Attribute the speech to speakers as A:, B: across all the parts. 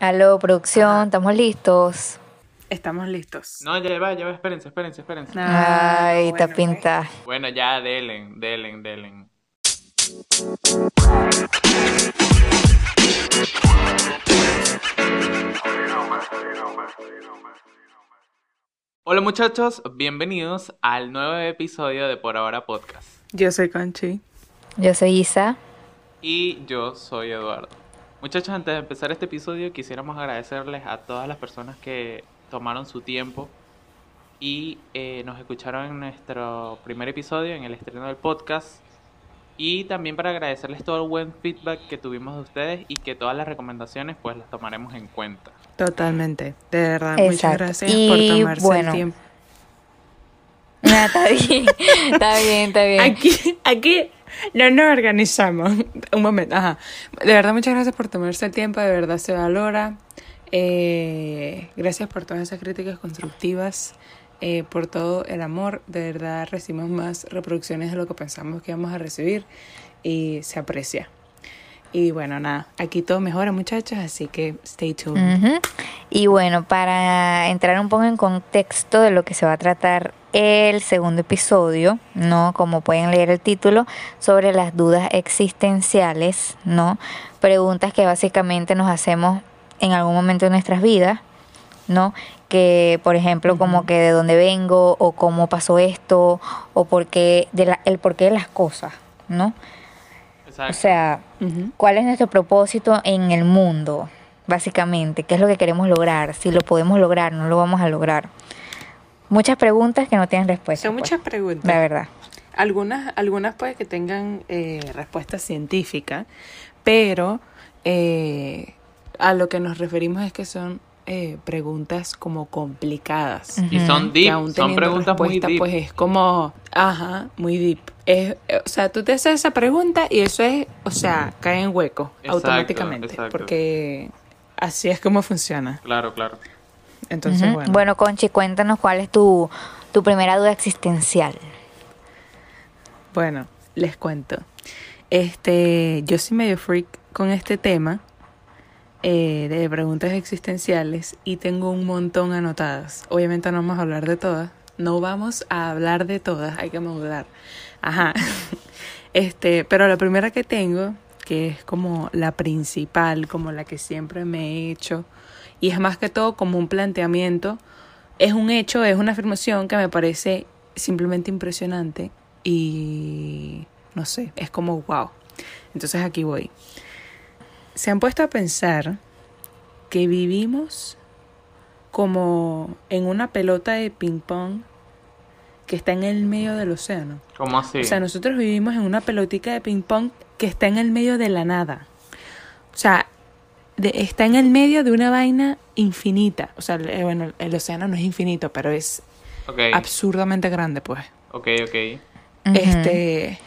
A: Aló, producción, ¿estamos listos?
B: Estamos listos.
C: No, ya va, ya va, espérense, espérense, espérense.
B: Ah,
A: Ay,
B: bueno,
A: está pinta.
C: Bueno, ya, delen, delen, delen. Hola muchachos, bienvenidos al nuevo episodio de Por Ahora Podcast.
B: Yo soy Conchi.
A: Yo soy Isa.
C: Y yo soy Eduardo. Muchachos, antes de empezar este episodio quisiéramos agradecerles a todas las personas que tomaron su tiempo y eh, nos escucharon en nuestro primer episodio, en el estreno del podcast. Y también para agradecerles todo el buen feedback que tuvimos de ustedes y que todas las recomendaciones pues las tomaremos en cuenta.
B: Totalmente. De verdad, muchas gracias
A: Y
B: por tomarse
A: bueno.
B: el tiempo.
A: Ah, está bien, está bien, está bien.
B: Aquí, aquí no nos organizamos. Un momento, ajá. De verdad, muchas gracias por tomarse el tiempo, de verdad se valora. Eh, gracias por todas esas críticas constructivas, eh, por todo el amor. De verdad, recibimos más reproducciones de lo que pensamos que íbamos a recibir y se aprecia. Y bueno, nada, aquí todo mejora, muchachas, así que stay tuned.
A: Y bueno, para entrar un poco en contexto de lo que se va a tratar el segundo episodio, ¿no? Como pueden leer el título, sobre las dudas existenciales, ¿no? Preguntas que básicamente nos hacemos en algún momento de nuestras vidas, ¿no? Que, por ejemplo, como que de dónde vengo, o cómo pasó esto, o por qué, de la, el porqué de las cosas, ¿no?
C: Exacto.
A: O sea. ¿cuál es nuestro propósito en el mundo? Básicamente, ¿qué es lo que queremos lograr? Si lo podemos lograr, no lo vamos a lograr. Muchas preguntas que no tienen respuesta.
B: Son
A: pues,
B: muchas preguntas.
A: La verdad.
B: Algunas, algunas puede que tengan eh, respuesta científica, pero eh, a lo que nos referimos es que son eh, preguntas como complicadas.
C: y son deep,
B: aún
C: son preguntas muy deep.
B: pues es como, ajá, muy deep. Es, eh, o sea, tú te haces esa pregunta y eso es, o sea, cae en hueco
C: Exacto,
B: automáticamente,
C: exacto.
B: porque así es como funciona.
C: Claro, claro.
B: Entonces, bueno.
A: Bueno, Conchi, cuéntanos cuál es tu, tu primera duda existencial.
B: Bueno, les cuento. Este, yo soy medio freak con este tema eh, de preguntas existenciales y tengo un montón anotadas. Obviamente no vamos a hablar de todas. No vamos a hablar de todas, hay que modular. Ajá. Este, pero la primera que tengo, que es como la principal, como la que siempre me he hecho, y es más que todo como un planteamiento, es un hecho, es una afirmación que me parece simplemente impresionante y no sé, es como wow. Entonces aquí voy. Se han puesto a pensar que vivimos como en una pelota de ping pong que está en el medio del océano.
C: ¿Cómo así?
B: O sea, nosotros vivimos en una pelotica de ping pong que está en el medio de la nada. O sea, de- está en el medio de una vaina infinita. O sea, eh, bueno, el océano no es infinito, pero es absurdamente grande, pues.
C: ok, ok.
B: Este,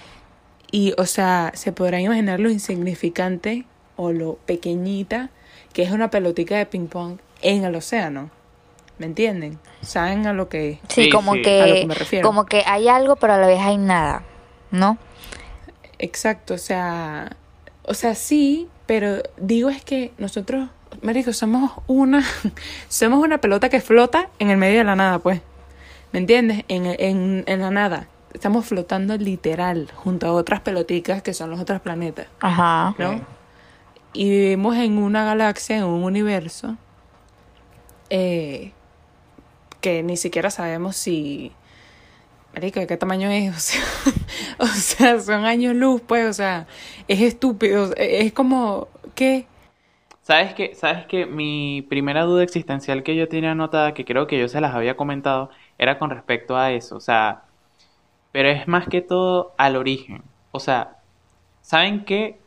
B: y o sea, se podrán imaginar lo insignificante o lo pequeñita que es una pelotica de ping pong en el océano. ¿Me entienden? ¿Saben a lo que
A: Sí,
C: Sí,
A: como
C: sí.
A: que
B: A lo que me refiero.
A: como que hay algo, pero a la vez hay nada, ¿no?
B: Exacto, o sea, o sea, sí, pero digo es que nosotros, marico, somos una, somos una pelota que flota en el medio de la nada, pues, ¿me entiendes? En, en, en la nada, estamos flotando literal junto a otras peloticas que son los otros planetas,
A: Ajá.
B: ¿no? Y vivimos en una galaxia, en un universo, eh, que ni siquiera sabemos si... Marico, ¿de qué tamaño es? O sea, o sea, son años luz, pues, o sea, es estúpido. Es como, ¿qué?
C: ¿Sabes qué? ¿Sabes qué? Mi primera duda existencial que yo tenía anotada, que creo que yo se las había comentado, era con respecto a eso. O sea, pero es más que todo al origen. O sea, ¿saben qué?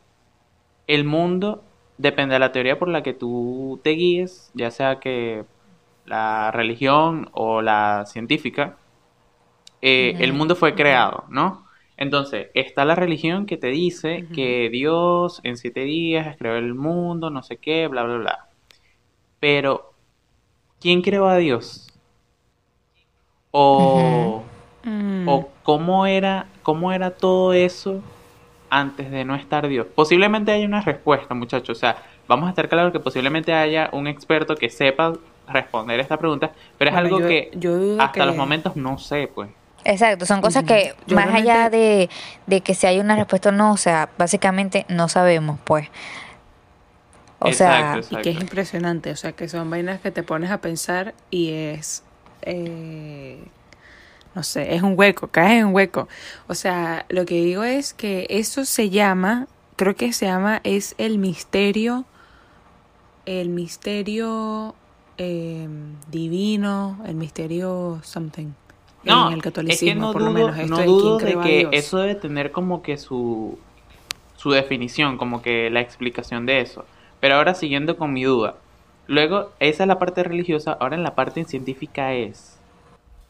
C: El mundo depende de la teoría por la que tú te guíes, ya sea que la religión o la científica, eh, el mundo fue creado, ¿no? Entonces, está la religión que te dice que Dios en siete días creó el mundo, no sé qué, bla, bla, bla. Pero, ¿quién creó a Dios? O,
B: Mm,
C: o cómo era, cómo era todo eso antes de no estar Dios. Posiblemente haya una respuesta, muchachos. O sea, vamos a estar claros que posiblemente haya un experto que sepa responder esta pregunta, pero es
B: Bueno,
C: algo
B: yo-
C: que
B: yo
C: hasta
B: que-
C: los momentos no sé, pues.
A: Exacto, son cosas que
B: Yo
A: más allá de, de que si hay una respuesta o no, o sea, básicamente no sabemos, pues. O sea,
C: Exacto,
B: Y que es impresionante, o sea, que son vainas que te pones a pensar y es, eh, no sé, es un hueco, caes en un hueco. O sea, lo que digo es que eso se llama, creo que se llama, es el misterio, el misterio eh, divino, el misterio something.
C: No,
B: en el
C: es que
B: catolicismo,
C: no
B: por lo
C: dudo,
B: menos. Esto
C: no
B: de
C: dudo de
B: a
C: que eso debe tener como que su, su definición, como que la explicación de eso. Pero ahora siguiendo con mi duda. Luego, esa es la parte religiosa, ahora en la parte científica es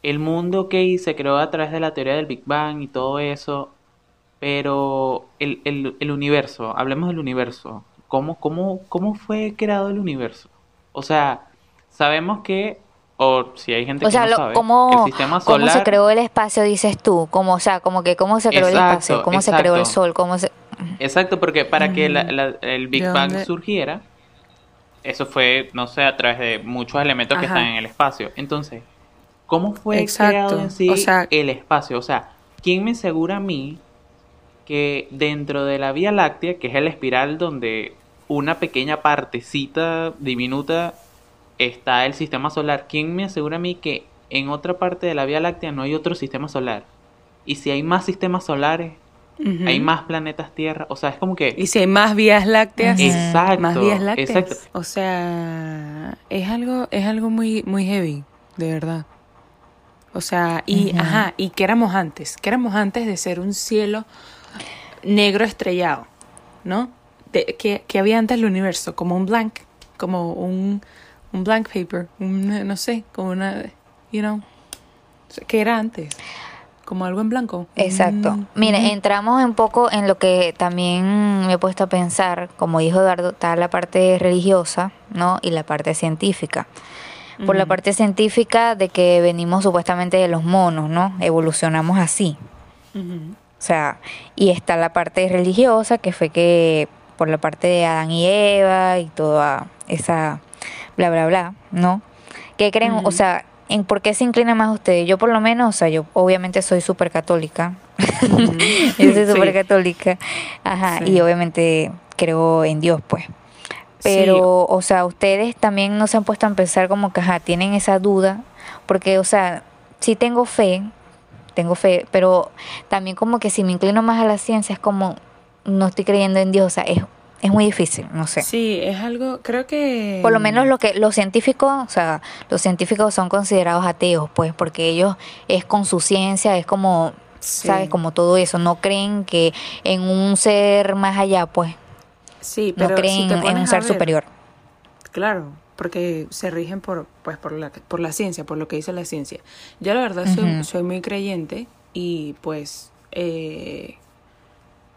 C: el mundo que se creó a través de la teoría del Big Bang y todo eso, pero el, el, el universo, hablemos del universo, ¿cómo, cómo, ¿cómo fue creado el universo? O sea, sabemos que, o si hay gente
A: o
C: que
A: sea,
C: no
A: lo-
C: sabe,
A: ¿cómo,
C: el sistema
A: cómo
C: solar...
A: se creó el espacio, dices tú? Como, o sea, como que cómo se creó el
C: Exacto,
A: espacio, cómo se creó el
C: exacto.
A: sol, cómo se...
C: Exacto, porque para que la- la- el Big
B: ¿De
C: Bang
B: dónde?
C: surgiera, eso fue, no sé, a través de muchos elementos que están en el espacio. Entonces, ¿cómo fue
B: Exacto,
C: creado en sí
B: o sea-
C: el espacio? O sea, ¿quién me asegura a mí que dentro de la Vía Láctea, que es el espiral donde una pequeña partecita diminuta está el sistema solar, ¿quién me asegura a mí que en otra parte de la Vía Láctea no hay otro sistema solar? Y si hay más sistemas solares, hay más planetas Tierra, o sea, es como que...
B: Y si hay más vías lácteas.
C: Exacto,
B: más vías lácteas.
C: exacto.
B: O sea, es algo, es algo muy, muy heavy, de verdad. O sea, y ajá, y qué éramos antes, qué éramos antes de ser un cielo negro estrellado, ¿no? De, que, que había antes el universo, como un blank, como un, un blank paper, un, no sé, como una, you know, ¿qué era antes? Como algo en blanco.
A: Exacto.
B: Mm,
A: Mire, entramos un poco en lo que también me he puesto a pensar, como dijo Eduardo, está la parte religiosa, ¿no? Y la parte científica. Por la parte científica de que venimos supuestamente de los monos, ¿no? Evolucionamos así. O sea, y está la parte religiosa, que fue que por la parte de Adán y Eva y toda esa bla, bla, bla, ¿no? ¿Qué creen? O sea, ¿en por qué se inclina más ustedes? Yo por lo menos, o sea, yo obviamente soy súper católica. Yo soy
B: Sí.
A: súper católica. Ajá,
B: Sí.
A: y obviamente creo en Dios, pues. Pero, o sea, ustedes también no se han puesto a pensar como que, ajá, tienen esa duda, porque, o sea, sí tengo fe, tengo fe, pero también como que si me inclino más a la ciencia es como, no estoy creyendo en Dios, o sea, es, es muy difícil, no sé.
B: Sí, es algo, creo que...
A: Por lo menos lo que los científicos, o sea, los científicos son considerados ateos, pues, porque ellos es con su ciencia, es como,
B: Sí.
A: sabes, como todo eso, no creen que en un ser más allá, pues,
B: Sí,
A: no
B: pero
A: creen
B: si
A: en un ser
B: ver,
A: superior.
B: Claro, porque se rigen por, pues, por, la, por la ciencia, por lo que dice la ciencia. Yo la verdad soy, soy muy creyente y pues, eh,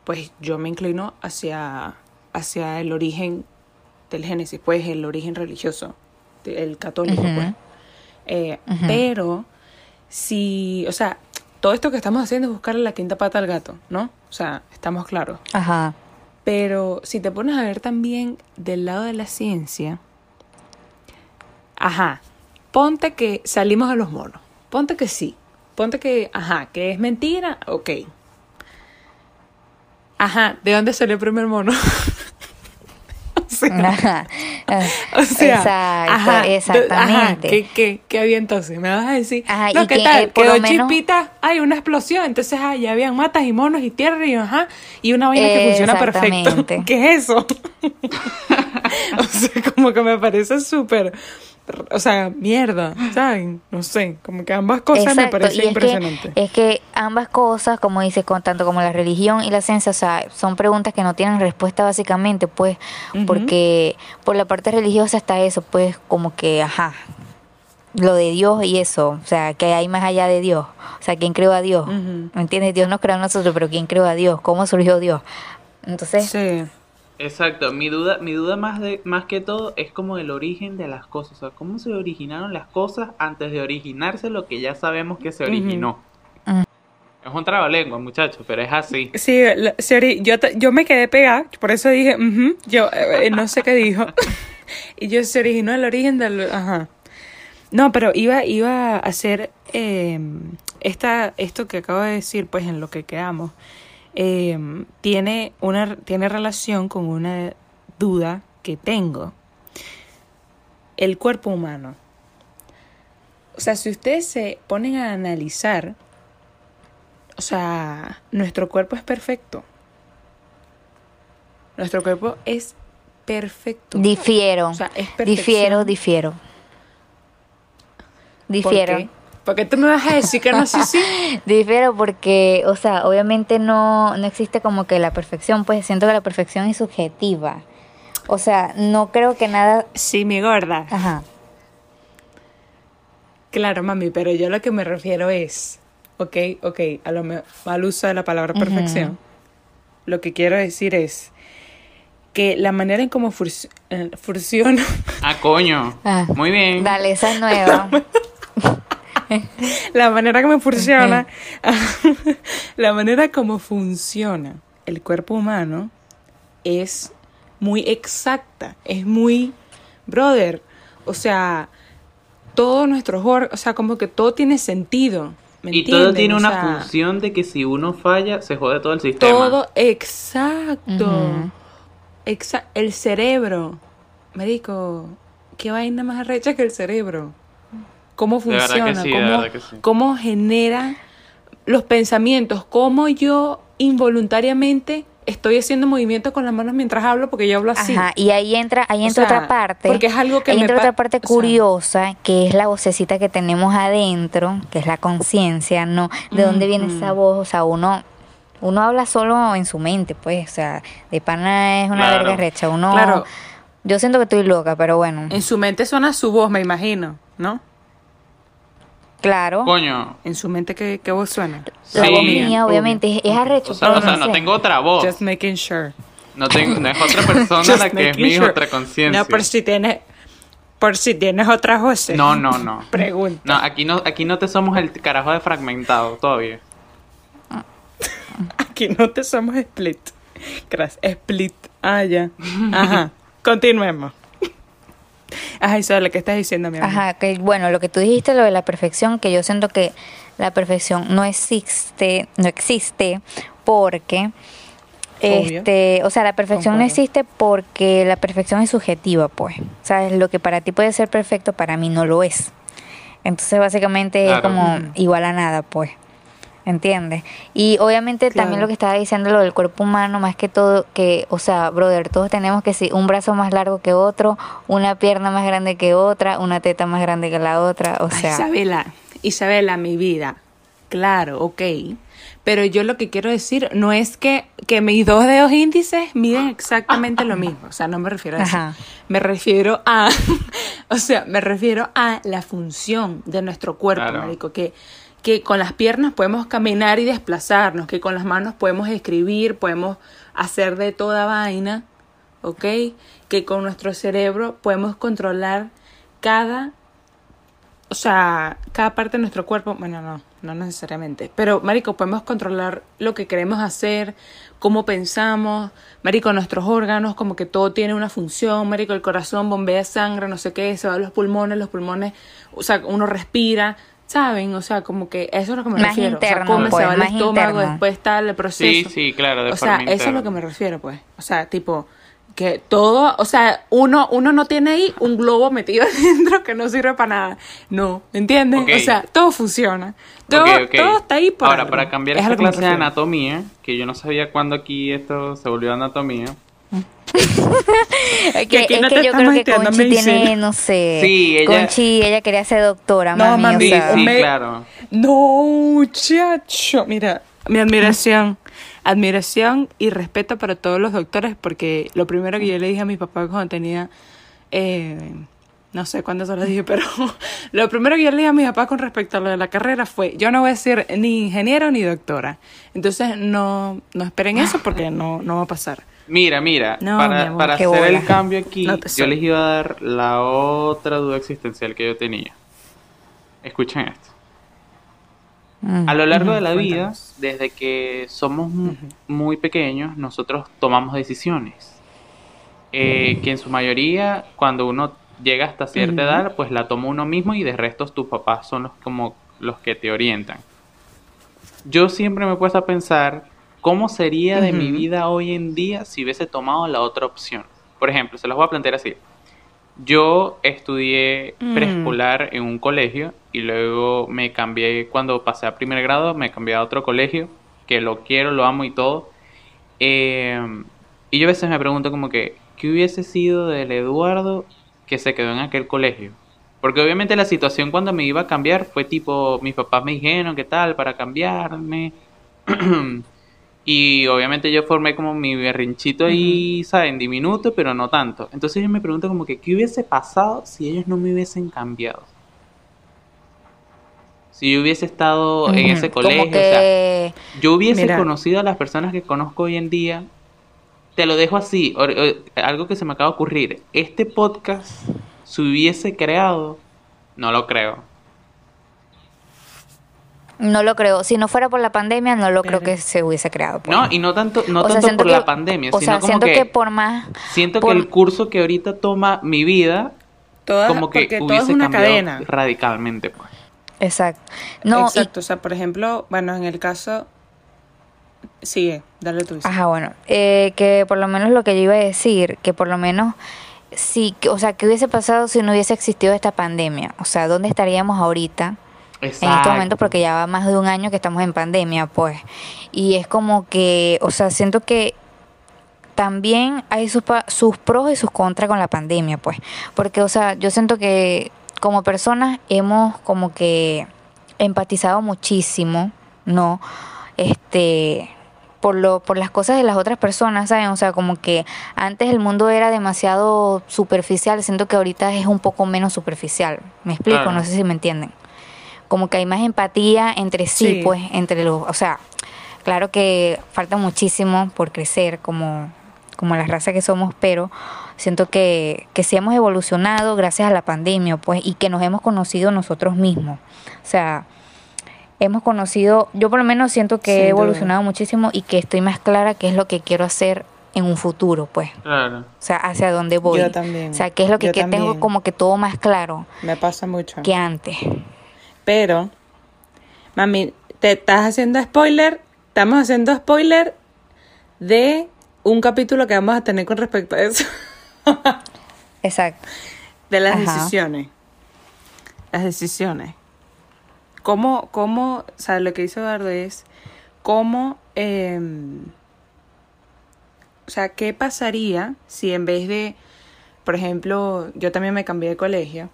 B: pues yo me inclino hacia, hacia el origen del Génesis, pues el origen religioso, el católico, pues. Eh. Pero si, o sea, todo esto que estamos haciendo es buscarle la quinta pata al gato, ¿no? O sea, estamos claros.
A: Ajá.
B: Pero si te pones a ver también del lado de la ciencia, ajá, ponte que salimos a los monos, ponte que sí, ponte que, ajá, que es mentira, ok. Ajá, ¿de dónde salió el primer mono?
A: Ajá.
B: o sea,
A: Exacto,
B: ajá,
A: exactamente.
B: Ajá, ¿qué, qué, qué había entonces? Me vas a decir,
A: Ajá,
B: no,
A: y
B: ¿qué
A: que,
B: tal?
A: eh, por
B: Quedó
A: lo menos-
B: chispita, hay una explosión, entonces ah, ya habían matas y monos y tierra y ajá, y una vaina que funciona perfecto. ¿Qué es eso? o sea, como que me parece súper, o sea, mierda, ¿saben? No sé, como que ambas cosas me
A: Exacto,
B: parecen
A: y es
B: impresionantes.
A: Que, es que ambas cosas, como dices, con, tanto como la religión y la ciencia, o sea, son preguntas que no tienen respuesta básicamente, pues, porque por la parte religiosa está eso, pues, como que, ajá, lo de Dios y eso, o sea, que hay más allá de Dios, o sea, ¿quién creó a Dios? ¿Me entiendes? Dios nos creó a nosotros, pero ¿quién creó a Dios? ¿Cómo surgió Dios? Entonces,
B: Sí.
C: Exacto, mi duda, mi duda más de, más que todo es como el origen de las cosas, o sea, cómo se originaron las cosas antes de originarse lo que ya sabemos que se originó. Es un trabalengua, muchacho, pero es así.
B: Sí, la- Seri, yo, yo me quedé pegada, por eso dije, "Ujú", yo eh, no sé qué dijo. y yo se originó el origen del... Ajá. No, pero iba, iba a hacer eh, esta, esto que acabo de decir, pues en lo que quedamos, eh, tiene, una, tiene relación con una duda que tengo. El cuerpo humano. O sea, si ustedes se ponen a analizar, o sea, nuestro cuerpo es perfecto. Nuestro cuerpo es perfecto.
A: Difiero.
B: O sea, es
A: difiero,
B: perfección.
A: difiero.
B: ¿Por
A: Difiero.
B: qué? Porque tú me vas a decir que no, sí, sí.
A: Difiero porque, o sea, obviamente no, no existe como que la perfección, pues siento que la perfección es subjetiva. O sea, no creo que nada...
B: Sí, mi gorda.
A: Ajá.
B: Claro, mami, pero yo lo que me refiero es, ok, ok, a lo mal uso de la palabra perfección. Lo que quiero decir es que la manera en cómo eh, funciona,
C: Ah, coño.
A: Ah,
C: Muy bien.
A: Dale, esa es nueva.
B: la manera como funciona, la manera como funciona el cuerpo humano es muy exacta, es muy, brother, o sea, todos nuestros órganos, o sea, como que todo tiene sentido. ¿me
C: Y todo tiene
B: O
C: una
B: sea,
C: función de que si uno falla, se jode todo el sistema.
B: Todo exacto.
A: Ujú.
B: Exa- el cerebro. Médico, ¿qué vaina más arrecha que el cerebro? ¿Cómo funciona?
C: sí,
B: ¿Cómo,
C: sí.
B: ¿Cómo genera los pensamientos? ¿Cómo yo involuntariamente estoy haciendo movimientos con las manos mientras hablo? Porque yo hablo así.
A: Ajá, y ahí entra, ahí
B: O
A: entra
B: sea,
A: otra parte.
B: porque es algo que
A: ahí
B: me
A: entra otra parte
B: o sea-
A: curiosa, que es la vocecita que tenemos adentro, que es la conciencia, ¿no? ¿De dónde viene esa voz? O sea, uno uno habla solo en su mente, pues, o sea, de pana es una
C: Claro.
A: verga recha. Uno
B: Claro.
A: Yo siento que estoy loca, pero bueno.
B: En su mente suena su voz, me imagino, ¿no?
A: Claro.
C: Coño.
B: En su mente, ¿qué, qué voz suena?
A: La
C: Sí.
A: voz mía, obviamente, es, es arrecho.
C: O sea,
A: pero
C: o sea,
A: no
C: no
A: sé.
C: tengo otra voz.
B: Just making sure.
C: No, tengo, no es otra persona la que es mi
B: sure.
C: otra conciencia.
B: No, por si tienes, por si tienes otras voces.
C: No, no, no.
B: Pregunta.
C: No, aquí no, aquí no te somos el carajo de fragmentado todavía.
B: Aquí no te somos split. Gracias. Split. Ah, ya. Ajá. Continuemos. Ajá, Isabela, ¿qué estás diciendo, mi amor?
A: Ajá, que bueno, lo que tú dijiste, lo de la perfección, que yo siento que la perfección no existe, no existe porque,
B: Obvio.
A: este, o sea, la perfección no existe porque la perfección es subjetiva, pues. ¿Sabes? Lo que para ti puede ser perfecto, para mí no lo es. Entonces, básicamente es como igual a nada, pues. ¿Entiendes? Y obviamente también lo que estaba diciendo lo del cuerpo humano, más que todo, que, o sea, brother, todos tenemos que si un brazo más largo que otro, una pierna más grande que otra, una teta más grande que la otra, o
B: Ay,
A: sea,
B: Isabela, Isabela, mi vida. Claro, ok. Pero yo lo que quiero decir no es que, que mis dos dedos índices miden exactamente lo mismo. O sea, no me refiero a eso.
A: Ajá.
B: Me refiero a, o sea, me refiero a la función de nuestro cuerpo,
C: Claro.
B: marico, que, que con las piernas podemos caminar y desplazarnos, que con las manos podemos escribir, podemos hacer de toda vaina, ¿ok? Que con nuestro cerebro podemos controlar cada o sea, cada parte de nuestro cuerpo, bueno, no, no necesariamente, pero, Marico, podemos controlar lo que queremos hacer, cómo pensamos, Marico, nuestros órganos, como que todo tiene una función, Marico, el corazón bombea sangre, no sé qué, se va a los pulmones, los pulmones, o sea, uno respira, ¿saben? O sea, como que eso es lo que me
A: Más
B: refiero, o sea,
A: interno,
B: come,
A: pues,
B: se va
A: más
B: estómago,
A: interno.
B: después está el proceso.
C: Sí, sí, claro, de
B: O sea,
C: forma
B: eso es lo
C: interna.
B: que me refiero, pues. O sea, tipo, que todo, o sea, uno, uno no tiene ahí un globo metido adentro que no sirve para nada. No, ¿entiendes?
C: Ok.
B: O sea, todo funciona. Todo,
C: Ok, ok.
B: todo está ahí por
C: Ahora,
B: algo.
C: para cambiar
B: Es
C: esta clase de anatomía, que yo no sabía cuándo aquí esto se volvió anatomía.
A: es que,
B: aquí
A: es
B: no
A: que
B: te
A: yo creo que Conchi
B: medicina.
A: tiene, no sé,
C: Sí, ella-
A: Conchi, ella quería ser doctora,
B: No,
A: mami,
B: mami,
A: o
C: Sí,
A: sea,
C: sí,
B: me-
C: claro.
B: No, muchacho. Mira, mi admiración. Admiración y respeto para todos los doctores, porque lo primero que yo le dije a mi papá cuando tenía. eh, no sé cuándo se lo dije, pero lo primero que yo le dije a mi papá con respecto a lo de la carrera fue: yo no voy a ser ni ingeniero ni doctora. Entonces, no, no esperen eso porque no, no va a pasar.
C: Mira, mira,
B: No,
C: para,
B: amor,
C: para
A: qué
C: hacer
A: bola.
C: el cambio aquí,
B: No
C: yo les iba a dar la otra duda existencial que yo tenía. Escuchen esto.
A: Mm,
C: A lo largo de la vida, desde que somos muy pequeños, nosotros tomamos decisiones. Eh, que en su mayoría, cuando uno llega hasta cierta edad, pues la toma uno mismo y de resto tus papás son los, como los que te orientan. Yo siempre me he puesto a pensar cómo sería de mi vida hoy en día si hubiese tomado la otra opción. Por ejemplo, se los voy a plantear así. Yo estudié
B: Mm.
C: preescolar en un colegio y luego me cambié cuando pasé a primer grado, me cambié a otro colegio que lo quiero, lo amo y todo. Eh, y yo a veces me pregunto como que, ¿qué hubiese sido del Eduardo que se quedó en aquel colegio? Porque obviamente la situación cuando me iba a cambiar fue tipo, mis papás me dijeron qué tal para cambiarme. Y obviamente yo formé como mi berrinchito ahí, ¿saben? Diminuto, pero no tanto. Entonces yo me pregunto como que, ¿qué hubiese pasado si ellos no me hubiesen cambiado? Si yo hubiese estado en ese colegio, o sea,
A: que-
C: yo hubiese
B: Mira.
C: conocido a las personas que conozco hoy en día. Te lo dejo así, algo que se me acaba de ocurrir. Este podcast se hubiese creado, no lo creo.
A: No lo creo. Si no fuera por la pandemia, no lo creo que se hubiese creado. pues.
C: No, y no tanto, no
A: O sea,
C: tanto por la pandemia,
A: O
C: sino
A: sea,
C: como
A: siento
C: que,
A: que por más...
C: siento
A: por-
C: que el curso que ahorita toma mi vida,
B: Todas,
C: como que
B: todo
C: hubiese
B: es una
C: cambiado
B: cadena.
C: radicalmente, pues.
A: Exacto. No, y-
B: Exacto, o sea, por ejemplo, bueno, en el caso... Sigue, dale tú.
A: Ajá, bueno, eh, que por lo menos lo que yo iba a decir, que por lo menos sí, que- o sea, ¿qué hubiese pasado si no hubiese existido esta pandemia? O sea, ¿dónde estaríamos ahorita? En este momento, porque ya va más de un año que estamos en pandemia, pues. Y es como que, o sea, siento que también hay sus, sus pros y sus contras con la pandemia, pues. Porque, o sea, yo siento que como personas hemos como que empatizado muchísimo, ¿no? Este por lo por las cosas de las otras personas, ¿saben? O sea, como que antes el mundo era demasiado superficial, siento que ahorita es un poco menos superficial. ¿Me explico?
C: Claro.
A: No sé si me entienden. Como que hay más empatía entre sí,
B: Sí.
A: pues, entre los, o sea, claro que falta muchísimo por crecer como como la raza que somos, pero siento que, que sí hemos evolucionado gracias a la pandemia, pues, y que nos hemos conocido nosotros mismos. O sea, hemos conocido, yo por lo menos siento que
B: Sin
A: he
B: duda.
A: evolucionado muchísimo y que estoy más clara qué es lo que quiero hacer en un futuro, pues.
C: Claro.
A: O sea, hacia dónde voy.
B: Yo también.
A: O sea, qué es lo que, que tengo como que todo más claro
B: Me pasa mucho.
A: que antes.
B: Pero, mami, te estás haciendo spoiler. Estamos haciendo spoiler de un capítulo que vamos a tener con respecto a eso.
A: Exacto.
B: De las
A: Ajá.
B: decisiones. Las decisiones. ¿Cómo, cómo, o sea, lo que hizo Eduardo es cómo, eh, o sea, qué pasaría si en vez de, por ejemplo, yo también me cambié de colegio,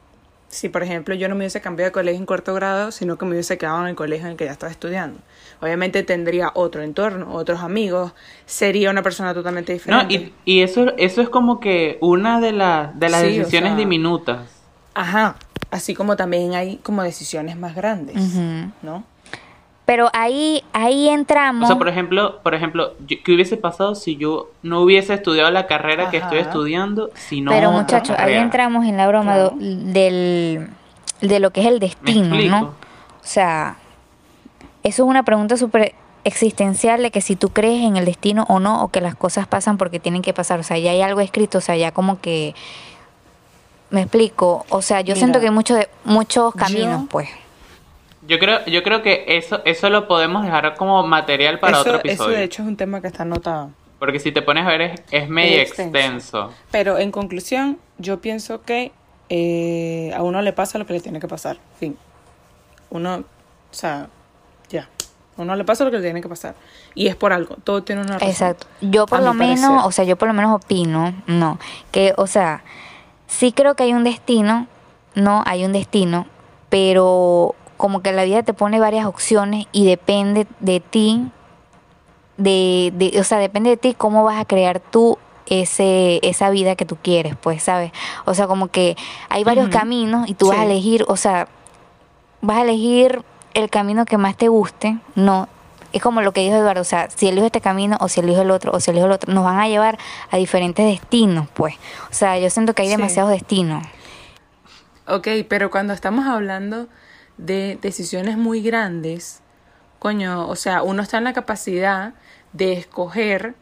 B: si por ejemplo yo no me hubiese cambiado de colegio en cuarto grado, sino que me hubiese quedado en el colegio en el que ya estaba estudiando. Obviamente tendría otro entorno, otros amigos, sería una persona totalmente
C: No,
B: diferente.
C: y, y eso, eso es como que una de, las de las
B: Sí, o
C: decisiones
B: sea,
C: diminutas.
B: Ajá, así como también hay como decisiones más grandes. ¿no?
A: Pero ahí, ahí
C: O
A: entramos.
C: sea, por ejemplo, por ejemplo, yo- ¿qué hubiese pasado si yo no hubiese estudiado la carrera que estoy estudiando? sino
A: Pero muchachos, ahí entramos en la broma
B: Claro.
A: del, de lo que es el
C: ¿Me
A: destino? ¿no? O sea, eso es una pregunta súper existencial de que si tú crees en el destino o no, o que las cosas pasan porque tienen que pasar. O sea, ya hay algo escrito, o sea, ya como que... Me explico. O sea, yo
B: Mira,
A: siento que hay muchos, de- muchos
B: yo-
A: caminos, pues.
C: Yo creo, yo creo que eso, eso lo podemos dejar como material para
B: eso,
C: otro
B: eso
C: episodio.
B: de hecho es un tema que está anotado.
C: Porque si te pones a ver es, es medio
B: Es extenso.
C: extenso.
B: Pero en conclusión, yo pienso que eh, a uno le pasa lo que le tiene que pasar. Fin. Uno, o sea, ya. A uno le pasa lo que le tiene que pasar. Y es por algo. Todo tiene una razón.
A: Exacto. Yo por lo menos,
B: parecer.
A: o sea, yo por lo menos opino, no, que, o sea, sí creo que hay un destino, no, hay un destino, pero como que la vida te pone varias opciones y depende de ti, de, de, o sea, depende de ti cómo vas a crear tú ese, esa vida que tú quieres, pues, ¿sabes? O sea, como que hay varios caminos y tú vas a elegir, o sea, vas a elegir el camino que más te guste, no. Es como lo que dijo Eduardo, o sea, si elijo este camino o si elijo el otro o si elijo el otro, nos van a llevar a diferentes destinos, pues. O sea, yo siento que hay
B: Sí.
A: demasiados destinos.
B: Ok, pero cuando estamos hablando de decisiones muy grandes, coño, o sea, uno está en la capacidad de escoger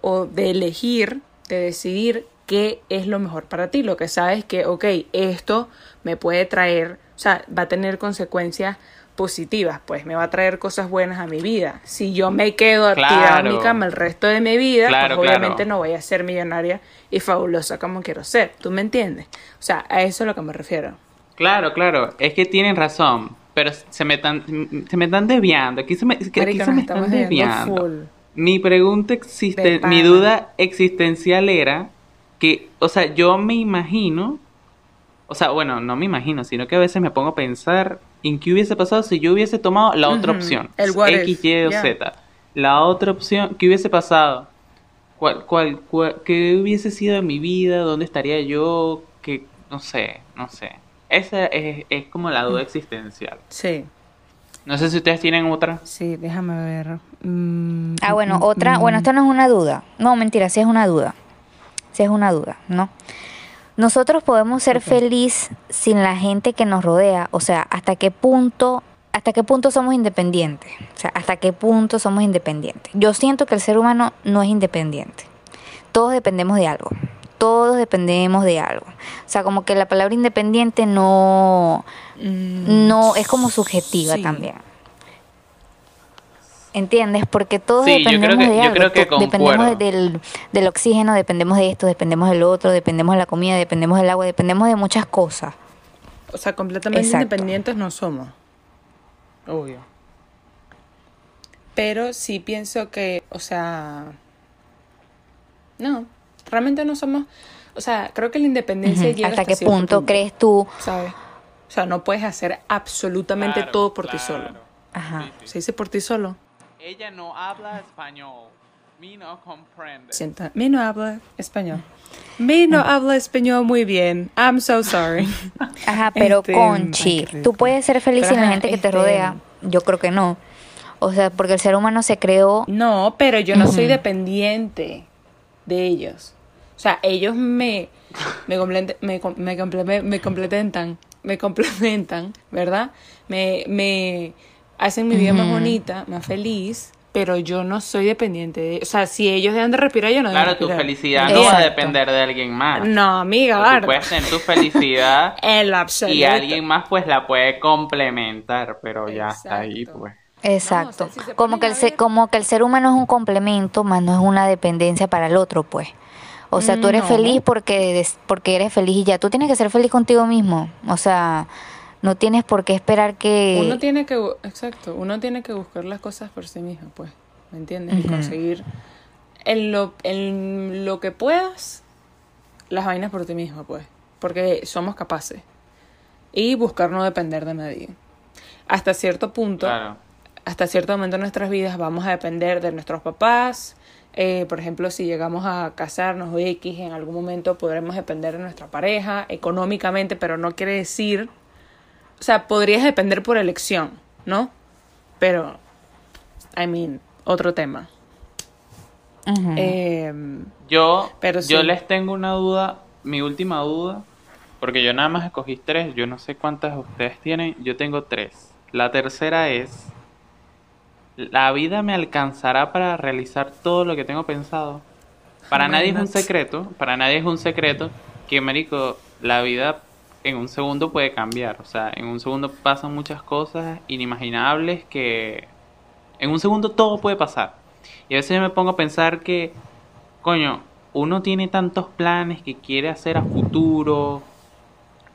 B: o de elegir, de decidir qué es lo mejor para ti. Lo que sabes que, ok, esto me puede traer, o sea, va a tener consecuencias positivas, pues me va a traer cosas buenas a mi vida. Si yo me quedo tirada en mi cama el resto de mi vida, pues obviamente no voy a ser millonaria y fabulosa como quiero ser. ¿Tú me entiendes? O sea, a eso es a lo que me refiero.
C: Claro, claro, es que tienen razón, pero se me están, se me están desviando, aquí se me, aquí se me están desviando. Mi pregunta existe, mi duda existencial era que, o sea, yo me imagino, o sea, bueno, no me imagino, sino que a veces me pongo a pensar en qué hubiese pasado si yo hubiese tomado la otra opción, el X, Y o Z. La otra opción, ¿qué hubiese pasado? ¿Cuál, cuál, ¿Qué hubiese sido mi vida? ¿Dónde estaría yo? Que, no sé, no sé. Esa es, es como la duda existencial.
B: Sí.
C: No sé si ustedes tienen otra.
B: Sí, déjame ver. Mm,
A: ah, bueno, mm, otra. Mm. Bueno, esto no es una duda. No, mentira, sí es una duda. Sí es una duda, ¿no? Nosotros podemos ser feliz sin la gente que nos rodea. O sea, ¿hasta qué punto hasta qué punto somos independientes. O sea, hasta qué punto somos independientes. Yo siento que el ser humano no es independiente. Todos dependemos de algo todos dependemos de algo. O sea, como que la palabra independiente no, mm, no es como subjetiva también. ¿Entiendes? Porque todos dependemos de algo. dependemos del, del oxígeno, dependemos de esto, dependemos del otro, dependemos de la comida, dependemos del agua, dependemos de muchas cosas.
B: O sea, completamente independientes no somos. Obvio. Pero sí pienso que, o sea, no, realmente no somos, o sea, creo que la independencia llega
A: hasta, qué punto, crees tú,
B: ¿sabes? O sea, no puedes hacer absolutamente todo por ti solo.
A: Ajá.
B: Se dice por ti solo.
C: Ella no habla español. Mi no comprende.
B: Sienta, mi no habla español. Mi no habla español muy bien. I'm so sorry.
A: Ajá, pero este, Conchi, tú puedes ser feliz sin la gente que te este, rodea. Yo creo que no. O sea, porque el ser humano se creó.
B: No, pero yo no soy dependiente de ellos. O sea, ellos me, me, me, me, me complementan, me complementan, ¿verdad? Me, me hacen mi vida más bonita, más feliz, pero yo no soy dependiente de... O sea, si ellos dejan de respirar, yo no
C: Claro, tu felicidad no va a depender de alguien más.
B: No, amiga,
C: Tú puedes tener tu felicidad
B: en absoluto.
C: y alguien más pues la puede complementar, pero ya está ahí, pues.
A: Exacto. como, que el como que el ser humano es un complemento, más no es una dependencia para el otro, pues. O sea, tú eres feliz porque, porque eres feliz y ya. Tú tienes que ser feliz contigo mismo. O sea, no tienes por qué esperar que...
B: Uno tiene que, exacto, uno tiene que buscar las cosas por sí mismo, pues. ¿Me entiendes? Y conseguir en lo, en lo que puedas las vainas por ti mismo, pues. Porque somos capaces. Y buscar no depender de nadie. Hasta cierto punto, hasta cierto momento en nuestras vidas vamos a depender de nuestros papás, eh, por ejemplo, si llegamos a casarnos o X, en algún momento podremos depender de nuestra pareja económicamente, pero no quiere decir, o sea, podrías depender por elección, ¿no? Pero, I mean, otro tema.
C: Em, yo, pero yo les tengo una duda, mi última duda, porque yo nada más escogí tres, yo no sé cuántas ustedes tienen, yo tengo tres. La tercera es, la vida me alcanzará para realizar todo lo que tengo pensado. Para nadie es un secreto, para nadie es un secreto que, marico, la vida en un segundo puede cambiar. O sea, en un segundo pasan muchas cosas inimaginables que en un segundo todo puede pasar. Y a veces yo me pongo a pensar que, coño, uno tiene tantos planes que quiere hacer a futuro,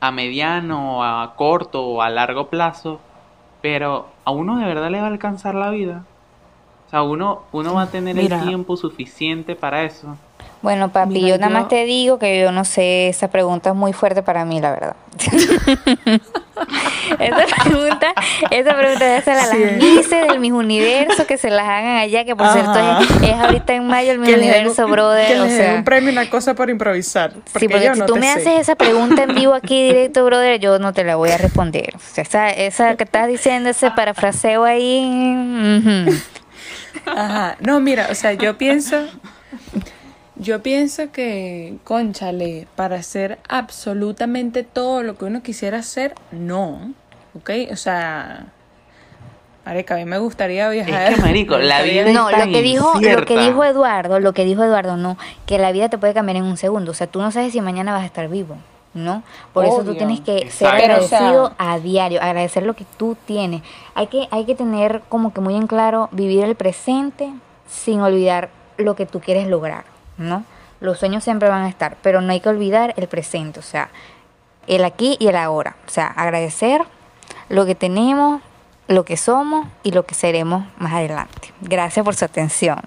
C: a mediano, a corto o a largo plazo pero a uno de verdad le va a alcanzar la vida. O sea, uno, uno va a tener el tiempo suficiente para eso.
A: Bueno, papi, yo nada más te digo que yo no sé, esa pregunta es muy fuerte para mí, la verdad. esa pregunta, esa pregunta debe ser a las Mises del Mis Universo, que se las hagan allá, que por cierto es, ahorita en mayo el Mis Universo, brother.
B: Que
A: o
B: sea, un premio, una cosa por improvisar.
A: sí, porque si tú me haces esa pregunta en vivo aquí directo, brother, yo no te la voy a responder. O sea, esa, esa que estás diciendo, ese parafraseo ahí.
B: Ajá. No, mira, o sea, yo pienso yo pienso que, conchale, para hacer absolutamente todo lo que uno quisiera hacer, no. ¿Ok? O sea, Marica, a mí me gustaría viajar.
C: Es que, marico, la vida es
A: No, lo
C: tan
A: que dijo, lo que dijo Eduardo, lo que dijo Eduardo, no, que la vida te puede cambiar en un segundo. O sea, tú no sabes si mañana vas a estar vivo, ¿no? Por eso tú tienes que ser
C: Exacto.
B: Pero, o sea-
A: agradecido a diario, agradecer lo que tú tienes. Hay que, hay que tener como que muy en claro vivir el presente sin olvidar lo que tú quieres lograr, ¿no? Los sueños siempre van a estar, pero no hay que olvidar el presente, o sea, el aquí y el ahora. O sea, agradecer lo que tenemos, lo que somos y lo que seremos más adelante. Gracias por su atención.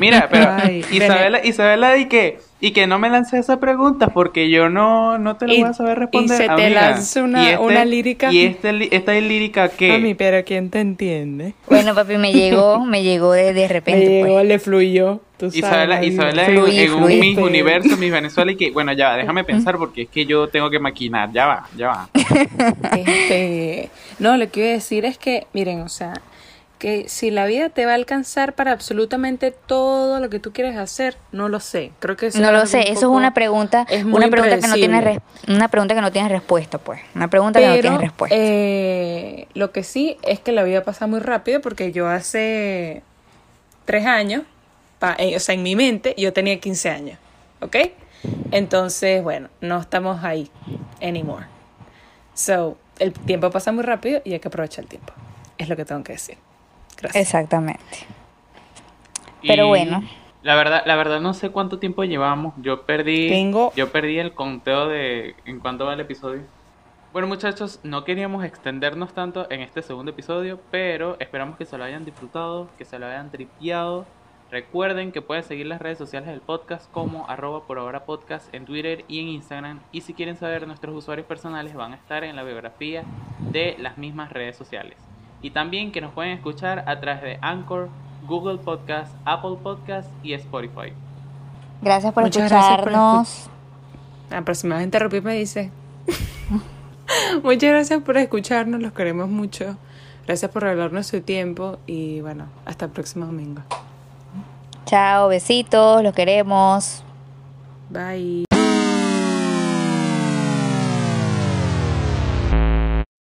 C: Mira, pero
B: Ay,
C: Isabela, Isabela, y que, y que no me lances esa pregunta porque yo no, no te lo
B: Y-
C: voy a saber responder.
B: y se te lanza una-
C: este-
B: una lírica.
C: Y este, esta lírica que...
B: Mami, pero ¿quién te entiende?
A: Bueno, papi, me llegó, me llegó de, de
B: Me
A: repente.
B: llegó,
A: pues.
B: le fluyó. Tú sabes,
C: Isabela,
B: la.
C: Isabela en,
A: Fluí,
C: en un. Miss Universo, Miss Venezuela y que, bueno, ya va, déjame pensar porque es que yo tengo que maquinar, ya va, ya va.
B: Este, no, lo que iba a decir es que, miren, o sea, que si la vida te va a alcanzar para absolutamente todo lo que tú quieres hacer, no lo sé. Creo que eso
A: No
B: es
A: lo sé, eso es una pregunta,
B: es
A: una pregunta que no tiene una pregunta que no tiene respuesta, pues. Una pregunta que no tiene respuesta.
B: eh, lo que sí es que la vida pasa muy rápido porque yo hace tres años, pa- eh, o sea, en mi mente yo tenía 15 años, ¿ok? Entonces, bueno, no estamos ahí anymore. So, el tiempo pasa muy rápido y hay que aprovechar el tiempo. Es lo que tengo que decir. Gracias.
A: Exactamente. Pero
C: Y
A: bueno.
C: La verdad, la verdad no sé cuánto tiempo llevamos. Yo perdí,
B: Tengo-
C: yo perdí el conteo de en cuánto va el episodio. Bueno muchachos, no queríamos extendernos tanto en este segundo episodio, pero esperamos que se lo hayan disfrutado, que se lo hayan tripeado. Recuerden que pueden seguir las redes sociales del podcast como arroba por ahora podcast en Twitter y en Instagram. Y si quieren saber nuestros usuarios personales van a estar en la biografía de las mismas redes sociales. Y también que nos pueden escuchar a través de Anchor, Google Podcast, Apple Podcast y Spotify.
A: Gracias por
B: Muchas gracias por
A: escucharnos.
B: La próxima vez interrumpir me dice. Muchas gracias por escucharnos, los queremos mucho. Gracias por regalarnos su tiempo y bueno, hasta el próximo domingo.
A: Chao, besitos, los queremos.
B: Bye.